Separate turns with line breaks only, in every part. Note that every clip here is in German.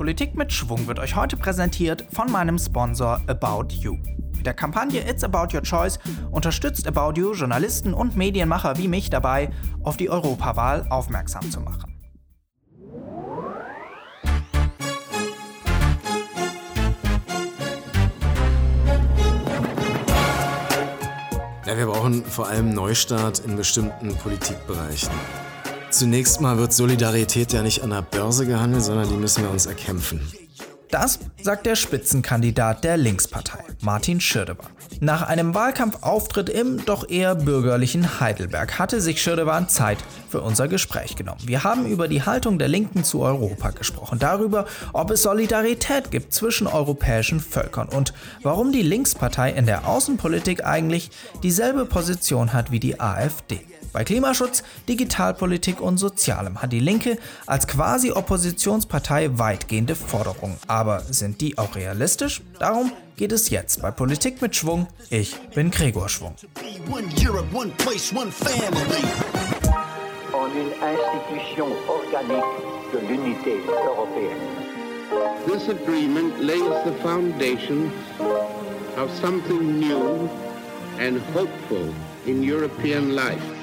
Politik mit Schwung wird euch heute präsentiert von meinem Sponsor About You. Mit der Kampagne It's About Your Choice unterstützt About You Journalisten und Medienmacher wie mich dabei, auf die Europawahl aufmerksam zu machen.
Ja, wir brauchen vor allem Neustart in bestimmten Politikbereichen. Zunächst mal wird Solidarität ja nicht an der Börse gehandelt, sondern die müssen wir uns erkämpfen.
Das sagt der Spitzenkandidat der Linkspartei, Martin Schirdewan. Nach einem Wahlkampfauftritt im doch eher bürgerlichen Heidelberg hatte sich Schirdewan Zeit für unser Gespräch genommen. Wir haben über die Haltung der Linken zu Europa gesprochen, darüber, ob es Solidarität gibt zwischen europäischen Völkern und warum die Linkspartei in der Außenpolitik eigentlich dieselbe Position hat wie die AfD. Bei Klimaschutz, Digitalpolitik und Sozialem hat die Linke als quasi Oppositionspartei weitgehende Forderungen. Aber sind die auch realistisch? Darum geht es jetzt bei Politik mit Schwung. Ich bin Gregor Schwung.
En une institution organique de l'unité européenne.
This agreement lays the foundations of something new and hopeful in European life.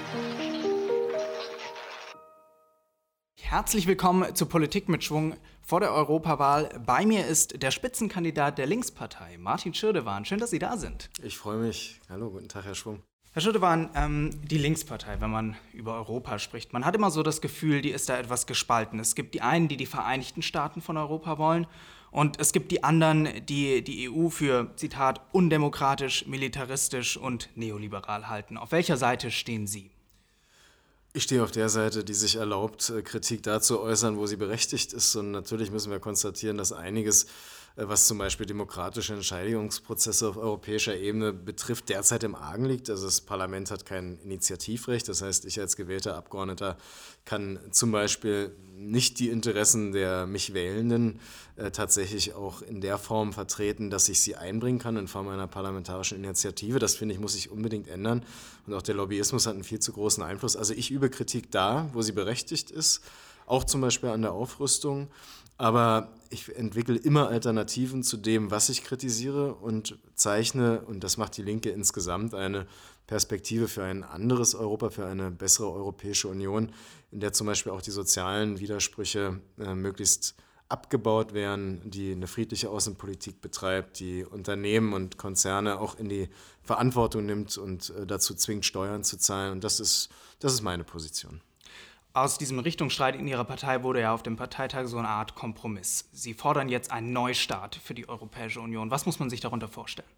Herzlich willkommen zu Politik mit Schwung vor der Europawahl. Bei mir ist der Spitzenkandidat der Linkspartei, Martin Schirdewan. Schön, dass Sie da sind.
Ich freue mich. Hallo, guten Tag, Herr Schwung.
Herr Schirdewan, ähm, die Linkspartei, wenn man über Europa spricht, man hat immer so das Gefühl, die ist da etwas gespalten. Es gibt die einen, die die Vereinigten Staaten von Europa wollen und es gibt die anderen, die die EU für, Zitat, undemokratisch, militaristisch und neoliberal halten. Auf welcher Seite stehen Sie?
Ich stehe auf der Seite, die sich erlaubt, äh, Kritik dazu äußern, wo sie berechtigt ist. Und natürlich müssen wir konstatieren, dass einiges, was zum Beispiel demokratische Entscheidungsprozesse auf europäischer Ebene betrifft, derzeit im Argen liegt. Also das Parlament hat kein Initiativrecht. Das heißt, ich als gewählter Abgeordneter kann zum Beispiel nicht die Interessen der mich Wählenden äh, tatsächlich auch in der Form vertreten, dass ich sie einbringen kann in Form einer parlamentarischen Initiative. Das finde ich, muss sich unbedingt ändern. Und auch der Lobbyismus hat einen viel zu großen Einfluss. Also ich übe Kritik da, wo sie berechtigt ist, auch zum Beispiel an der Aufrüstung. Aber ich entwickle immer Alternativen zu dem, was ich kritisiere und zeichne, und das macht die Linke insgesamt, eine Perspektive für ein anderes Europa, für eine bessere Europäische Union, in der zum Beispiel auch die sozialen Widersprüche äh, möglichst abgebaut werden, die eine friedliche Außenpolitik betreibt, die Unternehmen und Konzerne auch in die Verantwortung nimmt und äh, dazu zwingt, Steuern zu zahlen. Und das ist, das ist meine Position.
Aus diesem Richtungsstreit in Ihrer Partei wurde ja auf dem Parteitag so eine Art Kompromiss. Sie fordern jetzt einen Neustart für die Europäische Union. Was muss man sich darunter vorstellen?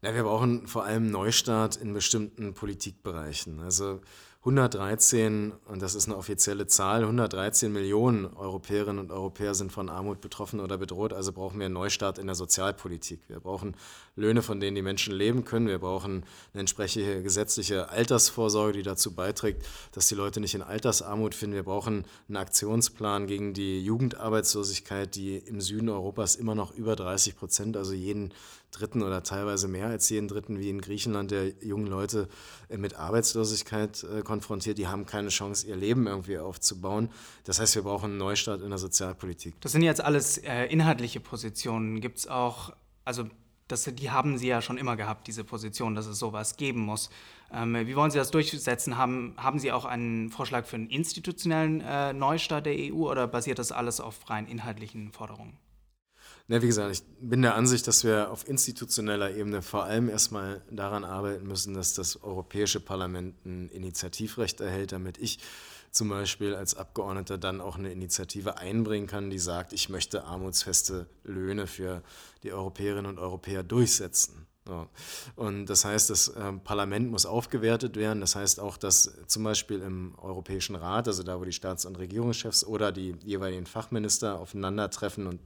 Ja, wir brauchen vor allem Neustart in bestimmten Politikbereichen. Also 113, und das ist eine offizielle Zahl, 113 Millionen Europäerinnen und Europäer sind von Armut betroffen oder bedroht. Also brauchen wir einen Neustart in der Sozialpolitik. Wir brauchen Löhne, von denen die Menschen leben können. Wir brauchen eine entsprechende gesetzliche Altersvorsorge, die dazu beiträgt, dass die Leute nicht in Altersarmut finden. Wir brauchen einen Aktionsplan gegen die Jugendarbeitslosigkeit, die im Süden Europas immer noch über 30 Prozent, also jeden dritten oder teilweise mehr als jeden dritten, wie in Griechenland, der jungen Leute äh, mit Arbeitslosigkeit äh, konfrontiert. Die haben keine Chance, ihr Leben irgendwie aufzubauen. Das heißt, wir brauchen einen Neustart in der Sozialpolitik.
Das sind jetzt alles äh, inhaltliche Positionen. Gibt es auch, also das, die haben Sie ja schon immer gehabt, diese Position, dass es sowas geben muss. Ähm, wie wollen Sie das durchsetzen? Haben, haben Sie auch einen Vorschlag für einen institutionellen Neustart der EU oder basiert das alles auf rein inhaltlichen Forderungen?
Na, wie gesagt, ich bin der Ansicht, dass wir auf institutioneller Ebene vor allem erstmal daran arbeiten müssen, dass das Europäische Parlament ein Initiativrecht erhält, damit ich zum Beispiel als Abgeordneter dann auch eine Initiative einbringen kann, die sagt, ich möchte armutsfeste Löhne für die Europäerinnen und Europäer durchsetzen. So. Und das heißt, das äh, Parlament muss aufgewertet werden. Das heißt auch, dass zum Beispiel im Europäischen Rat, also da, wo die Staats- und Regierungschefs oder die jeweiligen Fachminister aufeinandertreffen und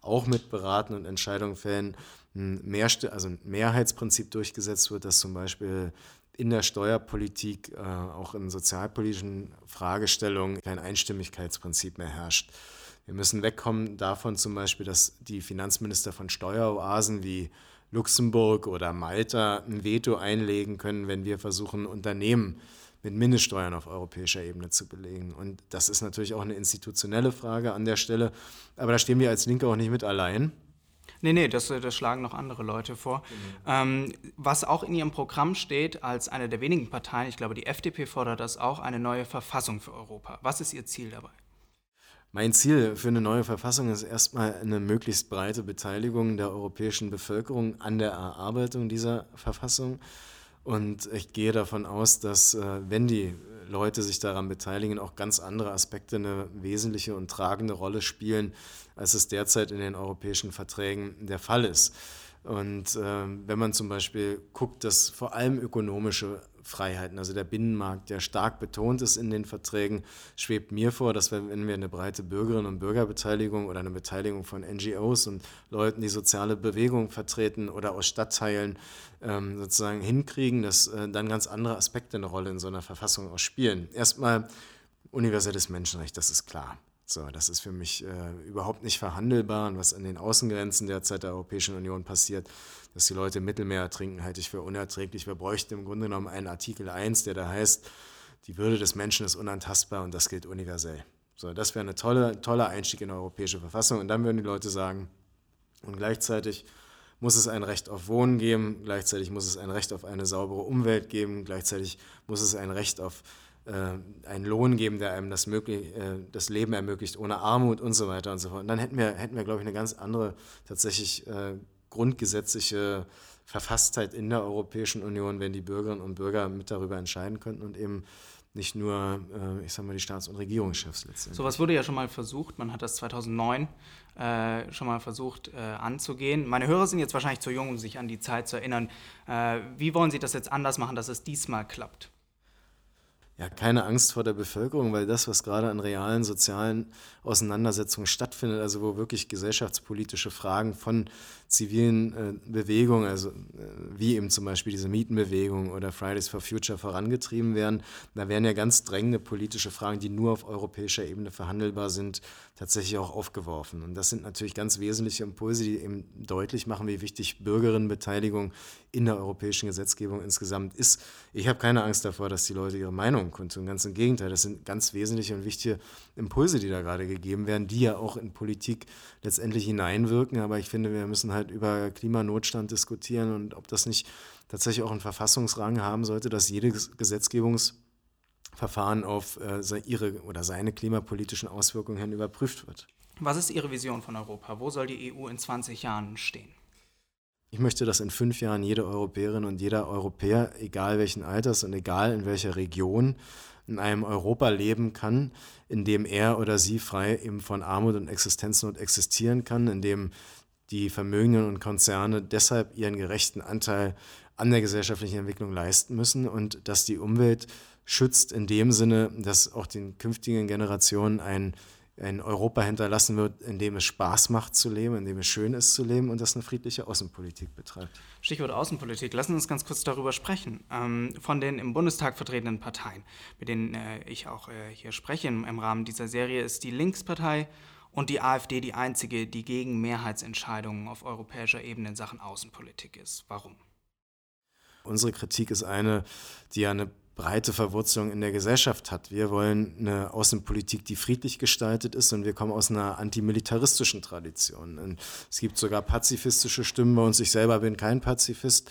auch mit beraten und Entscheidungen fällen, ein, Mehr, also ein Mehrheitsprinzip durchgesetzt wird, dass zum Beispiel in der Steuerpolitik, äh, auch in sozialpolitischen Fragestellungen kein Einstimmigkeitsprinzip mehr herrscht. Wir müssen wegkommen davon zum Beispiel, dass die Finanzminister von Steueroasen wie Luxemburg oder Malta ein Veto einlegen können, wenn wir versuchen, Unternehmen mit Mindeststeuern auf europäischer Ebene zu belegen. Und das ist natürlich auch eine institutionelle Frage an der Stelle. Aber da stehen wir als Linke auch nicht mit allein.
Nee, nee, das, das schlagen noch andere Leute vor. Mhm. Ähm, was auch in Ihrem Programm steht, als eine der wenigen Parteien, ich glaube, die FDP fordert das auch, eine neue Verfassung für Europa. Was ist Ihr Ziel dabei?
Mein Ziel für eine neue Verfassung ist erstmal eine möglichst breite Beteiligung der europäischen Bevölkerung an der Erarbeitung dieser Verfassung. Und ich gehe davon aus, dass äh, wenn die Leute sich daran beteiligen, auch ganz andere Aspekte eine wesentliche und tragende Rolle spielen, als es derzeit in den europäischen Verträgen der Fall ist. Und äh, wenn man zum Beispiel guckt, dass vor allem ökonomische Freiheiten, also der Binnenmarkt, der stark betont ist in den Verträgen, schwebt mir vor, dass wir, wenn wir eine breite Bürgerinnen- und Bürgerbeteiligung oder eine Beteiligung von NGOs und Leuten, die soziale Bewegung vertreten oder aus Stadtteilen ähm, sozusagen hinkriegen, dass äh, dann ganz andere Aspekte eine Rolle in so einer Verfassung auch spielen. Erstmal universelles Menschenrecht, das ist klar. So, das ist für mich äh, überhaupt nicht verhandelbar. Und was an den Außengrenzen derzeit der Europäischen Union passiert, dass die Leute im Mittelmeer ertrinken, halte ich für unerträglich. Wir bräuchten im Grunde genommen einen Artikel 1, der da heißt, die Würde des Menschen ist unantastbar und das gilt universell. So, das wäre ein tolle, toller Einstieg in die europäische Verfassung. Und dann würden die Leute sagen, und gleichzeitig muss es ein Recht auf Wohnen geben, gleichzeitig muss es ein Recht auf eine saubere Umwelt geben, gleichzeitig muss es ein Recht auf einen Lohn geben, der einem das, möglich, äh, das Leben ermöglicht, ohne Armut und so weiter und so fort. Und dann hätten wir, hätten wir glaube ich, eine ganz andere tatsächlich äh, grundgesetzliche Verfasstheit in der Europäischen Union, wenn die Bürgerinnen und Bürger mit darüber entscheiden könnten und eben nicht nur, äh, ich sag mal, die Staats- und Regierungschefs letztendlich.
So was wurde ja schon mal versucht. Man hat das 2009 äh, schon mal versucht äh, anzugehen. Meine Hörer sind jetzt wahrscheinlich zu jung, um sich an die Zeit zu erinnern. Äh, wie wollen Sie das jetzt anders machen, dass es diesmal klappt?
Ja, keine Angst vor der Bevölkerung, weil das, was gerade an realen sozialen Auseinandersetzungen stattfindet, also wo wirklich gesellschaftspolitische Fragen von zivilen äh, Bewegungen, also äh, wie eben zum Beispiel diese Mietenbewegung oder Fridays for Future vorangetrieben werden, da werden ja ganz drängende politische Fragen, die nur auf europäischer Ebene verhandelbar sind, tatsächlich auch aufgeworfen. Und das sind natürlich ganz wesentliche Impulse, die eben deutlich machen, wie wichtig Bürgerinnenbeteiligung in der europäischen Gesetzgebung insgesamt ist. Ich habe keine Angst davor, dass die Leute ihre Meinung kundtun. Ganz im Gegenteil, das sind ganz wesentliche und wichtige Impulse, die da gerade gegeben werden, die ja auch in Politik letztendlich hineinwirken. Aber ich finde, wir müssen halt über Klimanotstand diskutieren und ob das nicht tatsächlich auch einen Verfassungsrang haben sollte, dass jedes Gesetzgebungsverfahren auf äh, ihre oder seine klimapolitischen Auswirkungen hin überprüft wird.
Was ist Ihre Vision von Europa? Wo soll die EU in 20 Jahren stehen?
Ich möchte, dass in fünf Jahren jede Europäerin und jeder Europäer, egal welchen Alters und egal in welcher Region, in einem Europa leben kann, in dem er oder sie frei eben von Armut und Existenznot existieren kann, in dem die Vermögenden und Konzerne deshalb ihren gerechten Anteil an der gesellschaftlichen Entwicklung leisten müssen und dass die Umwelt schützt in dem Sinne, dass auch den künftigen Generationen ein ein Europa hinterlassen wird, in dem es Spaß macht zu leben, in dem es schön ist zu leben und das eine friedliche Außenpolitik betreibt.
Stichwort Außenpolitik. Lassen Sie uns ganz kurz darüber sprechen. Ähm, von den im Bundestag vertretenen Parteien, mit denen äh, ich auch äh, hier spreche im, im Rahmen dieser Serie, ist die Linkspartei und die AfD die einzige, die gegen Mehrheitsentscheidungen auf europäischer Ebene in Sachen Außenpolitik ist. Warum?
Unsere Kritik ist eine, die ja eine breite Verwurzelung in der Gesellschaft hat. Wir wollen eine Außenpolitik, die friedlich gestaltet ist und wir kommen aus einer antimilitaristischen Tradition. Und es gibt sogar pazifistische Stimmen bei uns. Ich selber bin kein Pazifist,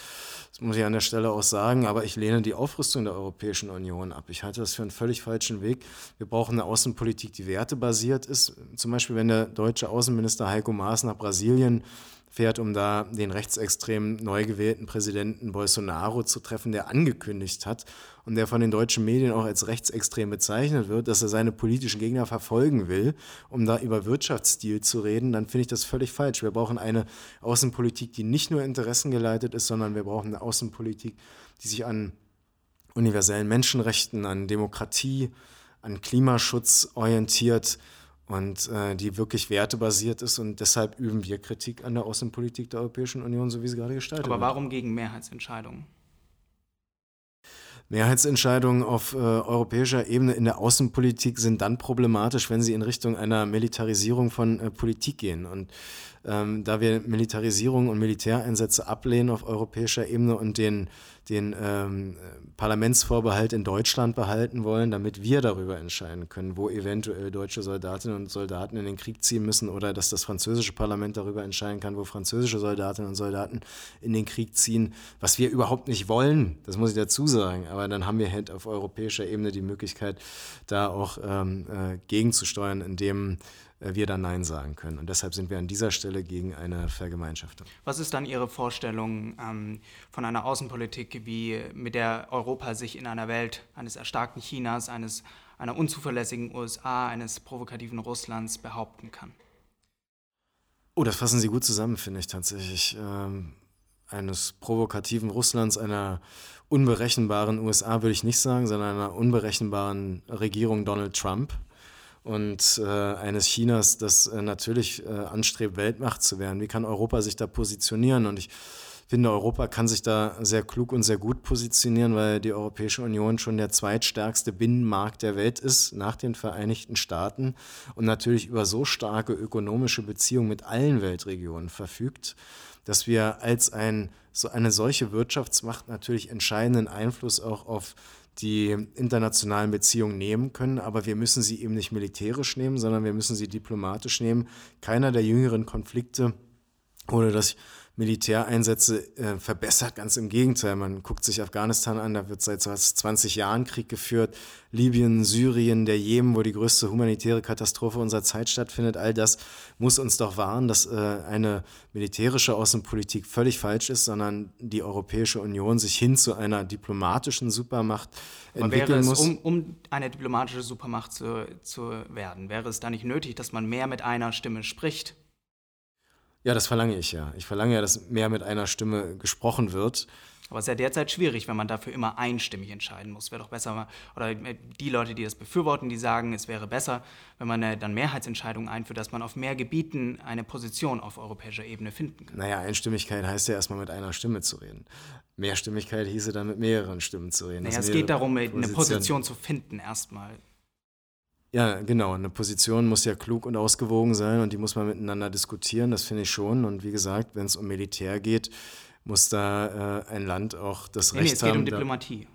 das muss ich an der Stelle auch sagen, aber ich lehne die Aufrüstung der Europäischen Union ab. Ich halte das für einen völlig falschen Weg. Wir brauchen eine Außenpolitik, die wertebasiert ist. Zum Beispiel, wenn der deutsche Außenminister Heiko Maas nach Brasilien fährt, um da den rechtsextremen neu gewählten Präsidenten Bolsonaro zu treffen, der angekündigt hat und der von den deutschen Medien auch als rechtsextrem bezeichnet wird, dass er seine politischen Gegner verfolgen will, um da über Wirtschaftsstil zu reden, dann finde ich das völlig falsch. Wir brauchen eine Außenpolitik, die nicht nur interessengeleitet ist, sondern wir brauchen eine Außenpolitik, die sich an universellen Menschenrechten, an Demokratie, an Klimaschutz orientiert und äh, die wirklich wertebasiert ist. Und deshalb üben wir Kritik an der Außenpolitik der Europäischen Union, so wie sie gerade gestaltet
wird. Aber warum gegen Mehrheitsentscheidungen?
Mehrheitsentscheidungen auf äh, europäischer Ebene in der Außenpolitik sind dann problematisch, wenn sie in Richtung einer Militarisierung von äh, Politik gehen. Und ähm, da wir Militarisierung und Militäreinsätze ablehnen auf europäischer Ebene und den, den ähm, Parlamentsvorbehalt in Deutschland behalten wollen, damit wir darüber entscheiden können, wo eventuell deutsche Soldatinnen und Soldaten in den Krieg ziehen müssen oder dass das französische Parlament darüber entscheiden kann, wo französische Soldatinnen und Soldaten in den Krieg ziehen, was wir überhaupt nicht wollen, das muss ich dazu sagen. Aber dann haben wir halt auf europäischer Ebene die Möglichkeit, da auch ähm, äh, gegenzusteuern, indem äh, wir dann Nein sagen können. Und deshalb sind wir an dieser Stelle gegen eine Vergemeinschaftung.
Was ist dann Ihre Vorstellung ähm, von einer Außenpolitik, wie mit der Europa sich in einer Welt eines erstarkten Chinas, eines, einer unzuverlässigen USA, eines provokativen Russlands behaupten kann?
Oh, das fassen Sie gut zusammen, finde ich tatsächlich. Ähm, eines provokativen Russlands, einer unberechenbaren USA würde ich nicht sagen, sondern einer unberechenbaren Regierung Donald Trump und äh, eines Chinas, das äh, natürlich äh, anstrebt, Weltmacht zu werden. Wie kann Europa sich da positionieren? Und ich finde, Europa kann sich da sehr klug und sehr gut positionieren, weil die Europäische Union schon der zweitstärkste Binnenmarkt der Welt ist, nach den Vereinigten Staaten und natürlich über so starke ökonomische Beziehungen mit allen Weltregionen verfügt, dass wir als ein, so eine solche Wirtschaftsmacht natürlich entscheidenden Einfluss auch auf die internationalen Beziehungen nehmen können, aber wir müssen sie eben nicht militärisch nehmen, sondern wir müssen sie diplomatisch nehmen. Keiner der jüngeren Konflikte oder das Militäreinsätze äh, verbessert. Ganz im Gegenteil, man guckt sich Afghanistan an, da wird seit 20 Jahren Krieg geführt. Libyen, Syrien, der Jemen, wo die größte humanitäre Katastrophe unserer Zeit stattfindet. All das muss uns doch warnen, dass äh, eine militärische Außenpolitik völlig falsch ist, sondern die Europäische Union sich hin zu einer diplomatischen Supermacht Aber entwickeln wäre es, muss.
Um, um eine diplomatische Supermacht zu, zu werden, wäre es da nicht nötig, dass man mehr mit einer Stimme spricht?
Ja, das verlange ich ja. Ich verlange ja, dass mehr mit einer Stimme gesprochen wird.
Aber es ist ja derzeit schwierig, wenn man dafür immer einstimmig entscheiden muss. Wäre doch besser, oder die Leute, die das befürworten, die sagen, es wäre besser, wenn man dann Mehrheitsentscheidungen einführt, dass man auf mehr Gebieten eine Position auf europäischer Ebene finden kann.
Naja, Einstimmigkeit heißt ja erstmal mit einer Stimme zu reden. Mehrstimmigkeit hieße dann mit mehreren Stimmen zu reden.
Naja, es geht darum, Position. eine Position zu finden erstmal.
Ja, genau. Eine Position muss ja klug und ausgewogen sein und die muss man miteinander diskutieren, das finde ich schon. Und wie gesagt, wenn es um Militär geht, muss da äh, ein Land auch das nee, Recht nee, es
haben. Es geht um Diplomatie.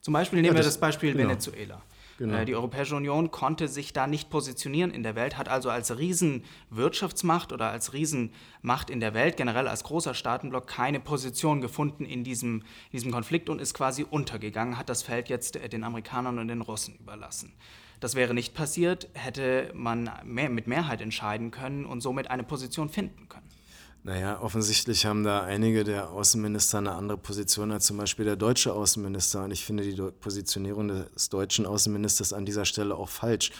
Zum Beispiel nehmen ja, das, wir das Beispiel genau. Venezuela. Genau. Äh, die Europäische Union konnte sich da nicht positionieren in der Welt, hat also als Riesenwirtschaftsmacht oder als Riesenmacht in der Welt, generell als großer Staatenblock, keine Position gefunden in diesem, in diesem Konflikt und ist quasi untergegangen, hat das Feld jetzt äh, den Amerikanern und den Russen überlassen. Das wäre nicht passiert, hätte man mehr, mit Mehrheit entscheiden können und somit eine Position finden können.
Naja, offensichtlich haben da einige der Außenminister eine andere Position als zum Beispiel der deutsche Außenminister. Und ich finde die Positionierung des deutschen Außenministers an dieser Stelle auch falsch.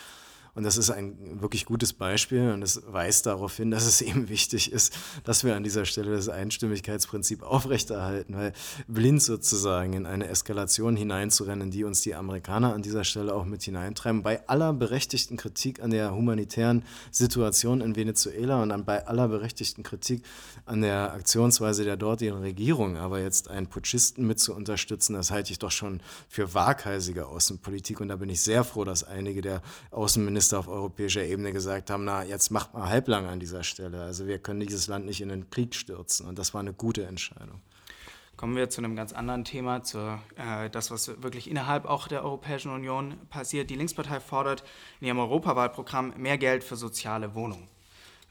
Und das ist ein wirklich gutes Beispiel und es weist darauf hin, dass es eben wichtig ist, dass wir an dieser Stelle das Einstimmigkeitsprinzip aufrechterhalten, weil blind sozusagen in eine Eskalation hineinzurennen, die uns die Amerikaner an dieser Stelle auch mit hineintreiben, bei aller berechtigten Kritik an der humanitären Situation in Venezuela und an bei aller berechtigten Kritik an der Aktionsweise der dortigen Regierung, aber jetzt einen Putschisten mit zu unterstützen, das halte ich doch schon für waghalsige Außenpolitik. Und da bin ich sehr froh, dass einige der Außenminister Minister auf europäischer Ebene gesagt haben, na, jetzt macht mal halblang an dieser Stelle. Also wir können dieses Land nicht in den Krieg stürzen. Und das war eine gute Entscheidung.
Kommen wir zu einem ganz anderen Thema, zu äh, das, was wirklich innerhalb auch der Europäischen Union passiert. Die Linkspartei fordert in ihrem Europawahlprogramm mehr Geld für soziale Wohnungen.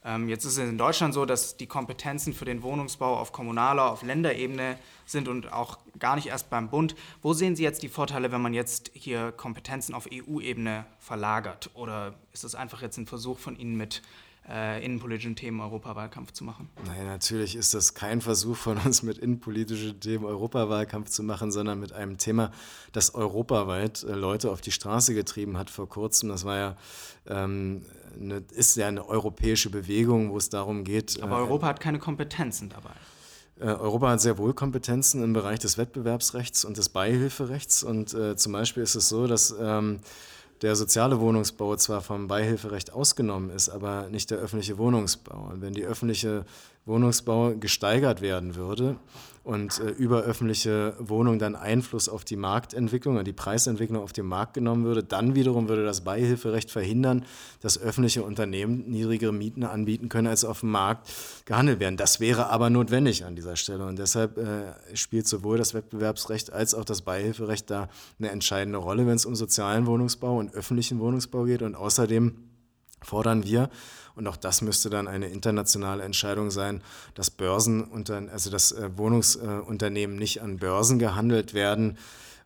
Ähm, jetzt ist es in Deutschland so, dass die Kompetenzen für den Wohnungsbau auf kommunaler, auf Länderebene sind und auch gar nicht erst beim Bund. Wo sehen Sie jetzt die Vorteile, wenn man jetzt hier Kompetenzen auf EU-Ebene verlagert? Oder ist das einfach jetzt ein Versuch von Ihnen mit äh, innenpolitischen Themen Europawahlkampf zu machen?
Nein, natürlich ist das kein Versuch von uns mit innenpolitischen Themen Europawahlkampf zu machen, sondern mit einem Thema, das europaweit äh, Leute auf die Straße getrieben hat vor kurzem. Das war ja ähm, eine, ist ja eine europäische Bewegung, wo es darum geht.
Aber äh, Europa hat keine Kompetenzen dabei.
Äh, Europa hat sehr wohl Kompetenzen im Bereich des Wettbewerbsrechts und des Beihilferechts. Und äh, zum Beispiel ist es so, dass ähm, der soziale Wohnungsbau zwar vom Beihilferecht ausgenommen ist, aber nicht der öffentliche Wohnungsbau. Und wenn die öffentliche Wohnungsbau gesteigert werden würde und äh, über öffentliche Wohnungen dann Einfluss auf die Marktentwicklung und die Preisentwicklung auf dem Markt genommen würde. Dann wiederum würde das Beihilferecht verhindern, dass öffentliche Unternehmen niedrigere Mieten anbieten können, als auf dem Markt gehandelt werden. Das wäre aber notwendig an dieser Stelle und deshalb äh, spielt sowohl das Wettbewerbsrecht als auch das Beihilferecht da eine entscheidende Rolle, wenn es um sozialen Wohnungsbau und öffentlichen Wohnungsbau geht und außerdem fordern wir, und auch das müsste dann eine internationale Entscheidung sein, dass Börsen, also dass äh, Wohnungsunternehmen nicht an Börsen gehandelt werden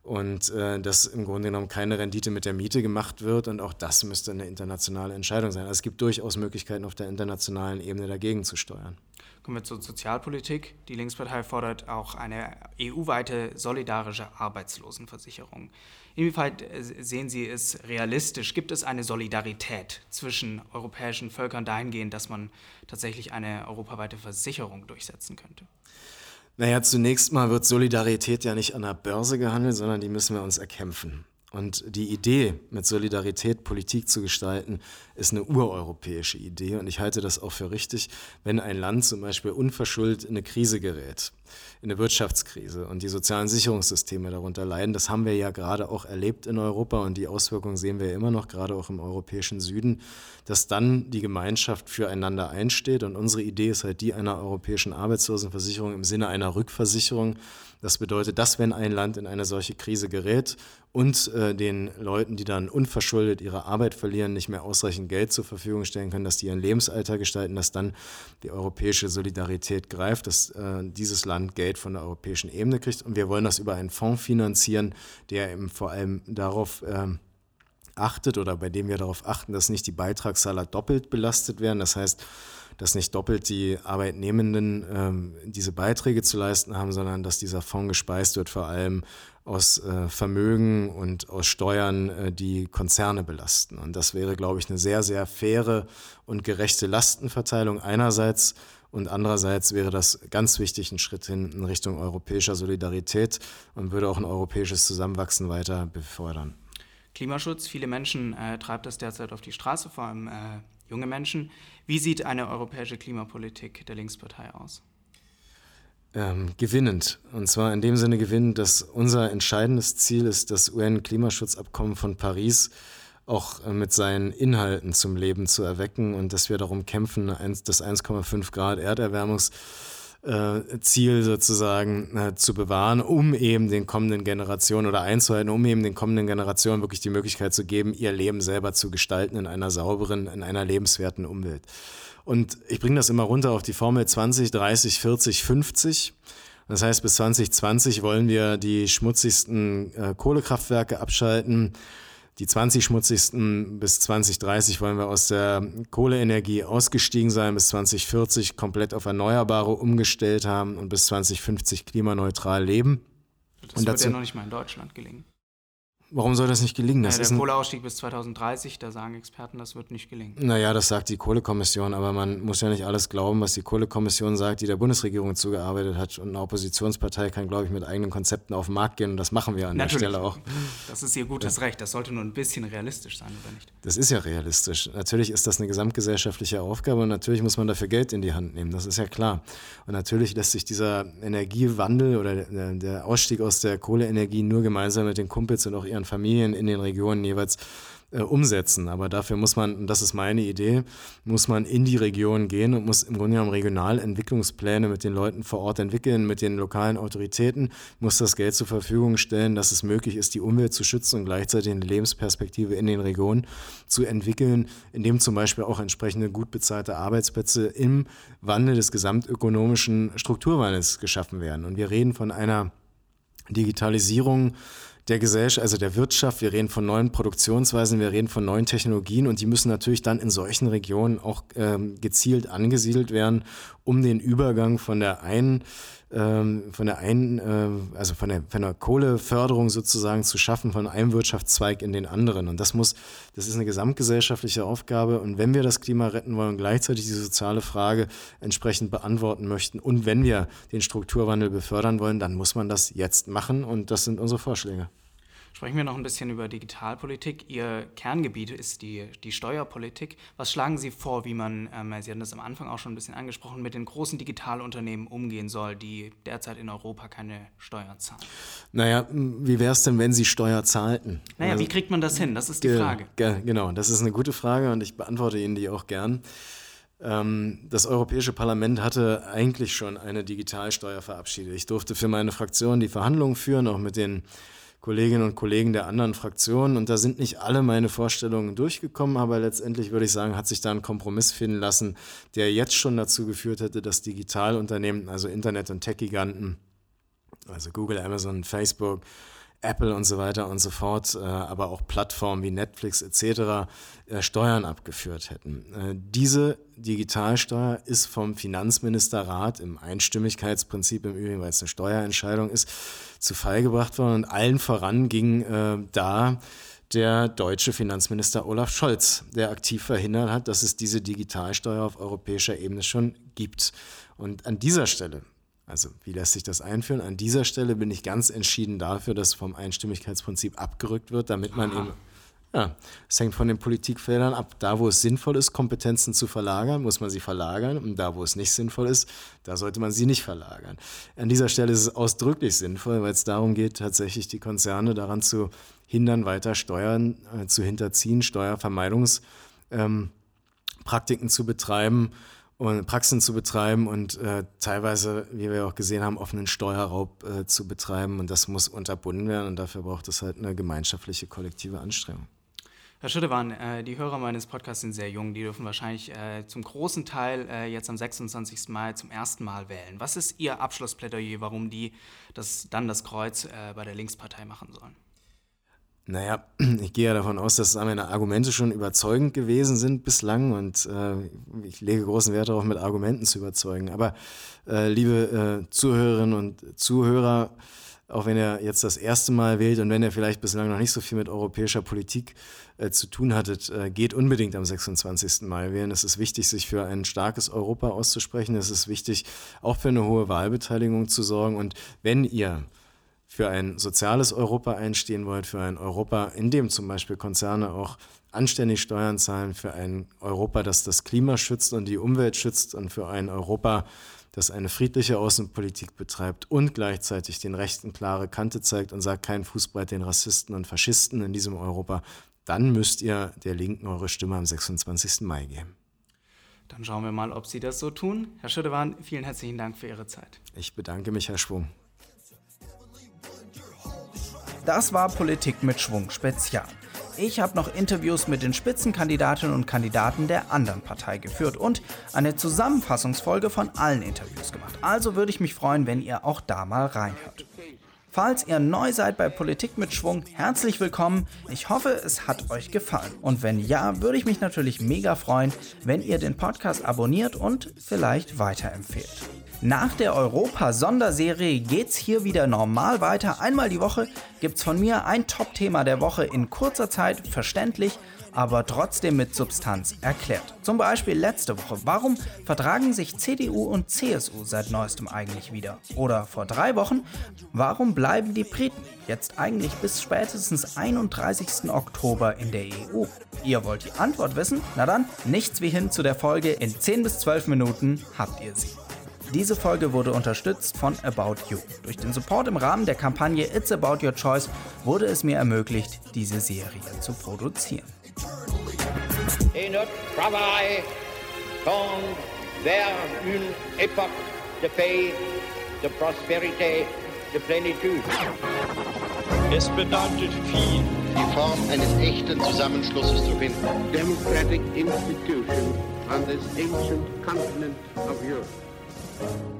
und äh, dass im Grunde genommen keine Rendite mit der Miete gemacht wird. Und auch das müsste eine internationale Entscheidung sein. Also es gibt durchaus Möglichkeiten, auf der internationalen Ebene dagegen zu steuern.
Kommen wir zur Sozialpolitik. Die Linkspartei fordert auch eine EU-weite solidarische Arbeitslosenversicherung. Inwieweit äh, sehen Sie es realistisch? Gibt es eine Solidarität zwischen europäischen Völkern dahingehend, dass man tatsächlich eine europaweite Versicherung durchsetzen könnte?
Naja, zunächst mal wird Solidarität ja nicht an der Börse gehandelt, sondern die müssen wir uns erkämpfen. Und die Idee, mit Solidarität Politik zu gestalten, ist eine ureuropäische Idee. Und ich halte das auch für richtig, wenn ein Land zum Beispiel unverschuldet in eine Krise gerät, in eine Wirtschaftskrise und die sozialen Sicherungssysteme darunter leiden. Das haben wir ja gerade auch erlebt in Europa und die Auswirkungen sehen wir immer noch, gerade auch im europäischen Süden, dass dann die Gemeinschaft füreinander einsteht. Und unsere Idee ist halt die einer europäischen Arbeitslosenversicherung im Sinne einer Rückversicherung. Das bedeutet, dass wenn ein Land in eine solche Krise gerät und äh, den Leuten, die dann unverschuldet ihre Arbeit verlieren, nicht mehr ausreichend Geld zur Verfügung stellen können, dass die ihren Lebensalter gestalten, dass dann die europäische Solidarität greift, dass äh, dieses Land Geld von der europäischen Ebene kriegt. Und wir wollen das über einen Fonds finanzieren, der eben vor allem darauf äh, achtet oder bei dem wir darauf achten, dass nicht die Beitragszahler doppelt belastet werden. Das heißt, dass nicht doppelt die Arbeitnehmenden ähm, diese Beiträge zu leisten haben, sondern dass dieser Fonds gespeist wird, vor allem aus äh, Vermögen und aus Steuern, äh, die Konzerne belasten. Und das wäre, glaube ich, eine sehr, sehr faire und gerechte Lastenverteilung einerseits. Und andererseits wäre das ganz wichtig ein Schritt hin in Richtung europäischer Solidarität und würde auch ein europäisches Zusammenwachsen weiter befördern.
Klimaschutz, viele Menschen äh, treibt das derzeit auf die Straße, vor allem äh, junge Menschen. Wie sieht eine europäische Klimapolitik der Linkspartei aus?
Ähm, gewinnend. Und zwar in dem Sinne gewinnend, dass unser entscheidendes Ziel ist, das UN-Klimaschutzabkommen von Paris auch äh, mit seinen Inhalten zum Leben zu erwecken und dass wir darum kämpfen, das 1,5 Grad Erderwärmungs äh, sozusagen äh, zu bewahren, um eben den kommenden Generationen oder einzuhalten, um eben den kommenden Generationen wirklich die Möglichkeit zu geben, ihr Leben selber zu gestalten in einer sauberen, in einer lebenswerten Umwelt. Und ich bringe das immer runter auf die Formel 20, 30, 40, 50. Das heißt, bis 2020 wollen wir die schmutzigsten äh, Kohlekraftwerke abschalten. Die 20 schmutzigsten bis 2030 wollen wir aus der Kohleenergie ausgestiegen sein, bis 2040 komplett auf Erneuerbare umgestellt haben und bis 2050 klimaneutral leben.
Das und wird dazu, ja noch nicht mal in Deutschland gelingen.
Warum soll das nicht gelingen? Das
ja, der Kohleausstieg bis 2030, da sagen Experten, das wird nicht gelingen.
Naja, das sagt die Kohlekommission, aber man muss ja nicht alles glauben, was die Kohlekommission sagt, die der Bundesregierung zugearbeitet hat. Und eine Oppositionspartei kann, glaube ich, mit eigenen Konzepten auf den Markt gehen und das machen wir an Natürlich. der Stelle auch.
Das ist ihr gutes ja. Recht. Das sollte nur ein bisschen realistisch sein, oder nicht?
Das ist ja realistisch. Natürlich ist das eine gesamtgesellschaftliche Aufgabe und natürlich muss man dafür Geld in die Hand nehmen. Das ist ja klar. Und natürlich lässt sich dieser Energiewandel oder der Ausstieg aus der Kohleenergie nur gemeinsam mit den Kumpels und auch ihren ihren Familien in den Regionen jeweils äh, umsetzen. Aber dafür muss man, und das ist meine Idee, muss man in die Region gehen und muss im Grunde genommen Regionalentwicklungspläne mit den Leuten vor Ort entwickeln, mit den lokalen Autoritäten, muss das Geld zur Verfügung stellen, dass es möglich ist, die Umwelt zu schützen und gleichzeitig eine Lebensperspektive in den Regionen zu entwickeln, indem zum Beispiel auch entsprechende gut bezahlte Arbeitsplätze im Wandel des gesamtökonomischen Strukturwandels geschaffen werden. Und wir reden von einer Digitalisierung, der Gesellschaft, also der Wirtschaft, wir reden von neuen Produktionsweisen, wir reden von neuen Technologien und die müssen natürlich dann in solchen Regionen auch ähm, gezielt angesiedelt werden, um den Übergang von der einen ähm, von der einen, äh, also von der, von der Kohleförderung sozusagen zu schaffen, von einem Wirtschaftszweig in den anderen. Und das muss, das ist eine gesamtgesellschaftliche Aufgabe. Und wenn wir das Klima retten wollen, gleichzeitig die soziale Frage entsprechend beantworten möchten und wenn wir den Strukturwandel befördern wollen, dann muss man das jetzt machen. Und das sind unsere Vorschläge.
Sprechen wir noch ein bisschen über Digitalpolitik. Ihr Kerngebiet ist die, die Steuerpolitik. Was schlagen Sie vor, wie man, ähm, Sie hatten das am Anfang auch schon ein bisschen angesprochen, mit den großen Digitalunternehmen umgehen soll, die derzeit in Europa keine Steuern zahlen?
Naja, wie wäre es denn, wenn sie Steuer zahlten?
Naja, also, wie kriegt man das hin? Das ist die Frage.
Genau, das ist eine gute Frage und ich beantworte Ihnen die auch gern. Ähm, das Europäische Parlament hatte eigentlich schon eine Digitalsteuer verabschiedet. Ich durfte für meine Fraktion die Verhandlungen führen, auch mit den Kolleginnen und Kollegen der anderen Fraktionen. Und da sind nicht alle meine Vorstellungen durchgekommen, aber letztendlich würde ich sagen, hat sich da ein Kompromiss finden lassen, der jetzt schon dazu geführt hätte, dass Digitalunternehmen, also Internet- und Tech-Giganten, also Google, Amazon, Facebook, Apple und so weiter und so fort, äh, aber auch Plattformen wie Netflix etc. Äh, Steuern abgeführt hätten. Äh, diese Digitalsteuer ist vom Finanzministerrat im Einstimmigkeitsprinzip im Übrigen, weil es eine Steuerentscheidung ist, zu Fall gebracht worden und allen voran ging da der deutsche Finanzminister Olaf Scholz, der aktiv verhindert hat, dass es diese Digitalsteuer auf europäischer Ebene schon gibt. Und an dieser Stelle also wie lässt sich das einführen? An dieser Stelle bin ich ganz entschieden dafür, dass vom Einstimmigkeitsprinzip abgerückt wird, damit man Aha. eben ja, es hängt von den Politikfeldern ab. Da, wo es sinnvoll ist, Kompetenzen zu verlagern, muss man sie verlagern. Und da, wo es nicht sinnvoll ist, da sollte man sie nicht verlagern. An dieser Stelle ist es ausdrücklich sinnvoll, weil es darum geht, tatsächlich die Konzerne daran zu hindern, weiter Steuern äh, zu hinterziehen, Steuervermeidungspraktiken ähm, zu betreiben und Praxen zu betreiben und äh, teilweise, wie wir auch gesehen haben, offenen Steuerraub äh, zu betreiben. Und das muss unterbunden werden und dafür braucht es halt eine gemeinschaftliche, kollektive Anstrengung.
Herr Schüttewan, äh, die Hörer meines Podcasts sind sehr jung. Die dürfen wahrscheinlich äh, zum großen Teil äh, jetzt am 26. Mai zum ersten Mal wählen. Was ist Ihr Abschlussplädoyer, warum die das, dann das Kreuz äh, bei der Linkspartei machen sollen?
Naja, ich gehe ja davon aus, dass meine Argumente schon überzeugend gewesen sind bislang und äh, ich lege großen Wert darauf, mit Argumenten zu überzeugen. Aber äh, liebe äh, Zuhörerinnen und Zuhörer, auch wenn ihr jetzt das erste Mal wählt und wenn ihr vielleicht bislang noch nicht so viel mit europäischer Politik äh, zu tun hattet, äh, geht unbedingt am 26. Mai wählen. Es ist wichtig, sich für ein starkes Europa auszusprechen. Es ist wichtig, auch für eine hohe Wahlbeteiligung zu sorgen. Und wenn ihr für ein soziales Europa einstehen wollt, für ein Europa, in dem zum Beispiel Konzerne auch anständig Steuern zahlen, für ein Europa, das das Klima schützt und die Umwelt schützt und für ein Europa, das eine friedliche Außenpolitik betreibt und gleichzeitig den Rechten klare Kante zeigt und sagt, kein Fußbreit den Rassisten und Faschisten in diesem Europa, dann müsst ihr der Linken eure Stimme am 26. Mai geben.
Dann schauen wir mal, ob Sie das so tun. Herr Schüttewan, vielen herzlichen Dank für Ihre Zeit.
Ich bedanke mich, Herr Schwung.
Das war Politik mit Schwung Spezial. Ich habe noch Interviews mit den Spitzenkandidatinnen und Kandidaten der anderen Partei geführt und eine Zusammenfassungsfolge von allen Interviews gemacht. Also würde ich mich freuen, wenn ihr auch da mal reinhört. Falls ihr neu seid bei Politik mit Schwung, herzlich willkommen. Ich hoffe, es hat euch gefallen. Und wenn ja, würde ich mich natürlich mega freuen, wenn ihr den Podcast abonniert und vielleicht weiterempfehlt. Nach der Europa-Sonderserie geht's hier wieder normal weiter. Einmal die Woche gibt's von mir ein Top-Thema der Woche in kurzer Zeit, verständlich, aber trotzdem mit Substanz erklärt. Zum Beispiel letzte Woche, warum vertragen sich CDU und CSU seit neuestem eigentlich wieder? Oder vor drei Wochen, warum bleiben die Briten jetzt eigentlich bis spätestens 31. Oktober in der EU? Ihr wollt die Antwort wissen? Na dann, nichts wie hin zu der Folge. In 10 bis 12 Minuten habt ihr sie. Diese Folge wurde unterstützt von About You. Durch den Support im Rahmen der Kampagne It's About Your Choice wurde es mir ermöglicht, diese Serie zu produzieren.
Es bedeutet viel, die Form eines echten Zusammenschlusses zu finden. Democratic institution on this ancient continent of Europe. Thank you.